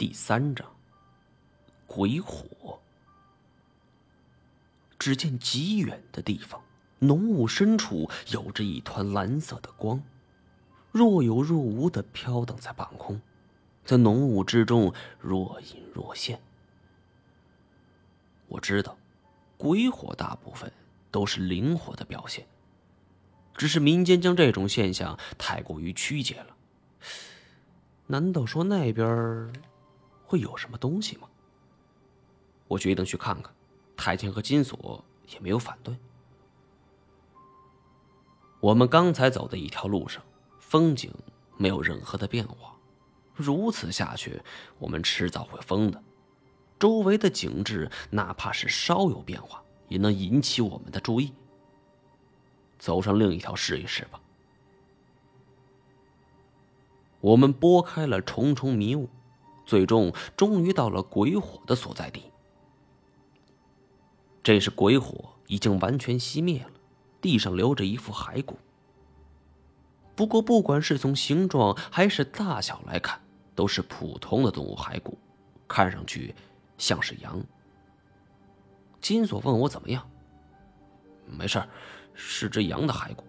第三章，鬼火。只见极远的地方，浓雾深处有着一团蓝色的光，若有若无的飘荡在半空，在浓雾之中若隐若现。我知道，鬼火大部分都是灵火的表现，只是民间将这种现象太过于曲解了。难道说那边会有什么东西吗？我决定去看看。太监和金锁也没有反对。我们刚才走的一条路上，风景没有任何的变化。如此下去，我们迟早会疯的。周围的景致，哪怕是稍有变化，也能引起我们的注意。走上另一条试一试吧。我们拨开了重重迷雾，最终终于到了鬼火的所在地。这时鬼火已经完全熄灭了，地上留着一副骸骨。不过，不管是从形状还是大小来看，都是普通的动物骸骨，看上去像是羊。金锁问我怎么样？没事是只羊的骸骨。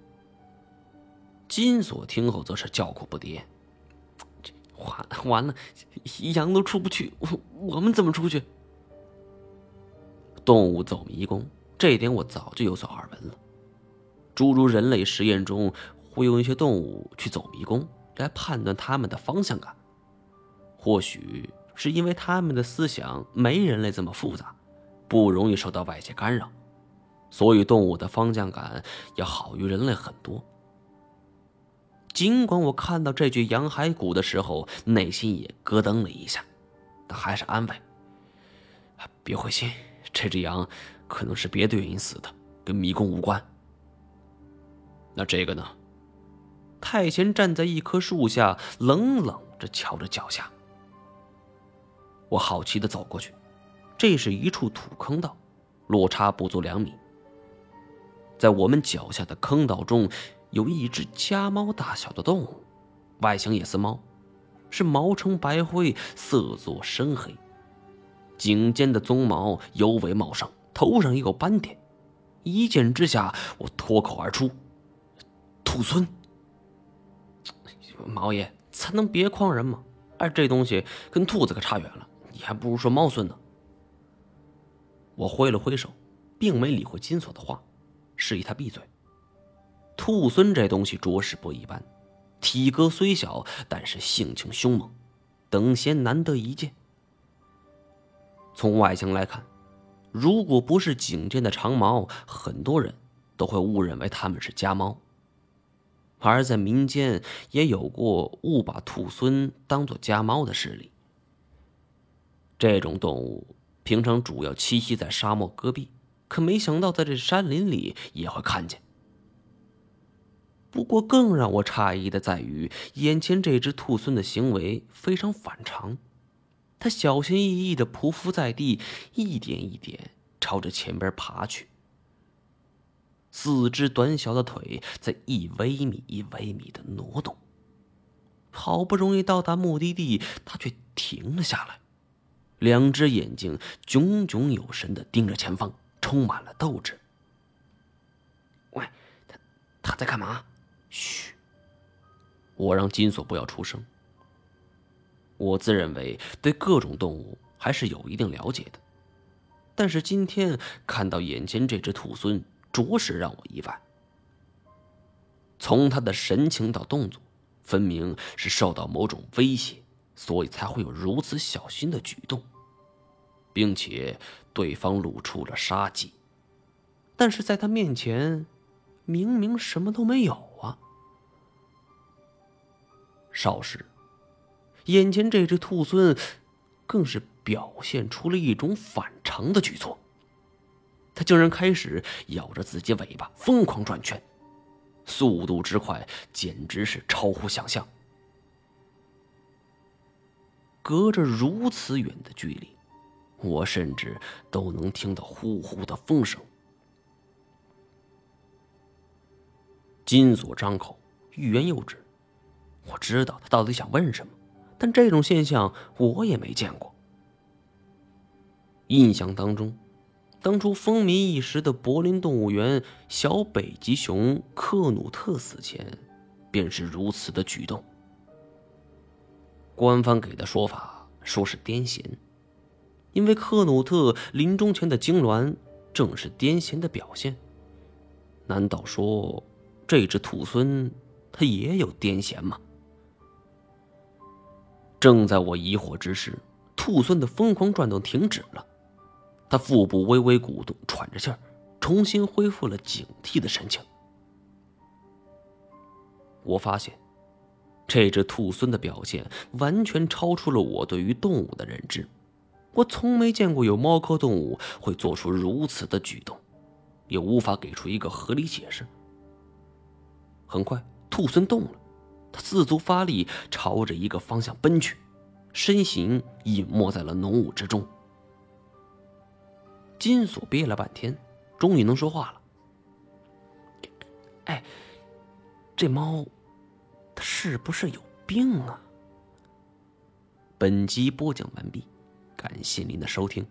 金锁听后则是叫苦不迭。完完了，羊都出不去，我我们怎么出去？动物走迷宫，这一点我早就有所耳闻了。诸如人类实验中会用一些动物去走迷宫来判断他们的方向感，或许是因为他们的思想没人类这么复杂，不容易受到外界干扰，所以动物的方向感要好于人类很多。尽管我看到这具羊骸骨的时候，内心也咯噔了一下，但还是安慰：“别灰心，这只羊可能是别的原因死的，跟迷宫无关。”那这个呢？太贤站在一棵树下，冷冷着瞧着脚下。我好奇的走过去，这是一处土坑道，落差不足两米。在我们脚下的坑道中。有一只家猫大小的动物，外形也似猫，是毛呈白灰，色作深黑，颈间的鬃毛尤为茂盛，头上也有斑点。一见之下，我脱口而出：“兔孙。”毛爷，咱能别诓人吗？哎，这东西跟兔子可差远了，你还不如说猫孙呢。我挥了挥手，并没理会金锁的话，示意他闭嘴。兔狲这东西着实不一般，体格虽小，但是性情凶猛，等闲难得一见。从外形来看，如果不是颈间的长毛，很多人都会误认为它们是家猫。而在民间也有过误把兔狲当做家猫的事例。这种动物平常主要栖息在沙漠戈壁，可没想到在这山林里也会看见。不过，更让我诧异的在于，眼前这只兔狲的行为非常反常。它小心翼翼的匍匐在地，一点一点朝着前边爬去。四只短小的腿在一微米一微米的挪动。好不容易到达目的地，它却停了下来，两只眼睛炯炯有神的盯着前方，充满了斗志。喂，他他在干嘛？嘘，我让金锁不要出声。我自认为对各种动物还是有一定了解的，但是今天看到眼前这只兔孙，着实让我意外。从他的神情到动作，分明是受到某种威胁，所以才会有如此小心的举动，并且对方露出了杀机，但是在他面前，明明什么都没有。少时，眼前这只兔狲更是表现出了一种反常的举措。它竟然开始咬着自己尾巴，疯狂转圈，速度之快，简直是超乎想象。隔着如此远的距离，我甚至都能听到呼呼的风声。金锁张口，欲言又止。我知道他到底想问什么，但这种现象我也没见过。印象当中，当初风靡一时的柏林动物园小北极熊克努特死前，便是如此的举动。官方给的说法说是癫痫，因为克努特临终前的痉挛正是癫痫的表现。难道说这只兔孙它也有癫痫吗？正在我疑惑之时，兔孙的疯狂转动停止了，他腹部微微鼓动，喘着气儿，重新恢复了警惕的神情。我发现，这只兔孙的表现完全超出了我对于动物的认知。我从没见过有猫科动物会做出如此的举动，也无法给出一个合理解释。很快，兔孙动了。他四足发力，朝着一个方向奔去，身形隐没在了浓雾之中。金锁憋了半天，终于能说话了：“哎，这猫，它是不是有病啊？”本集播讲完毕，感谢您的收听。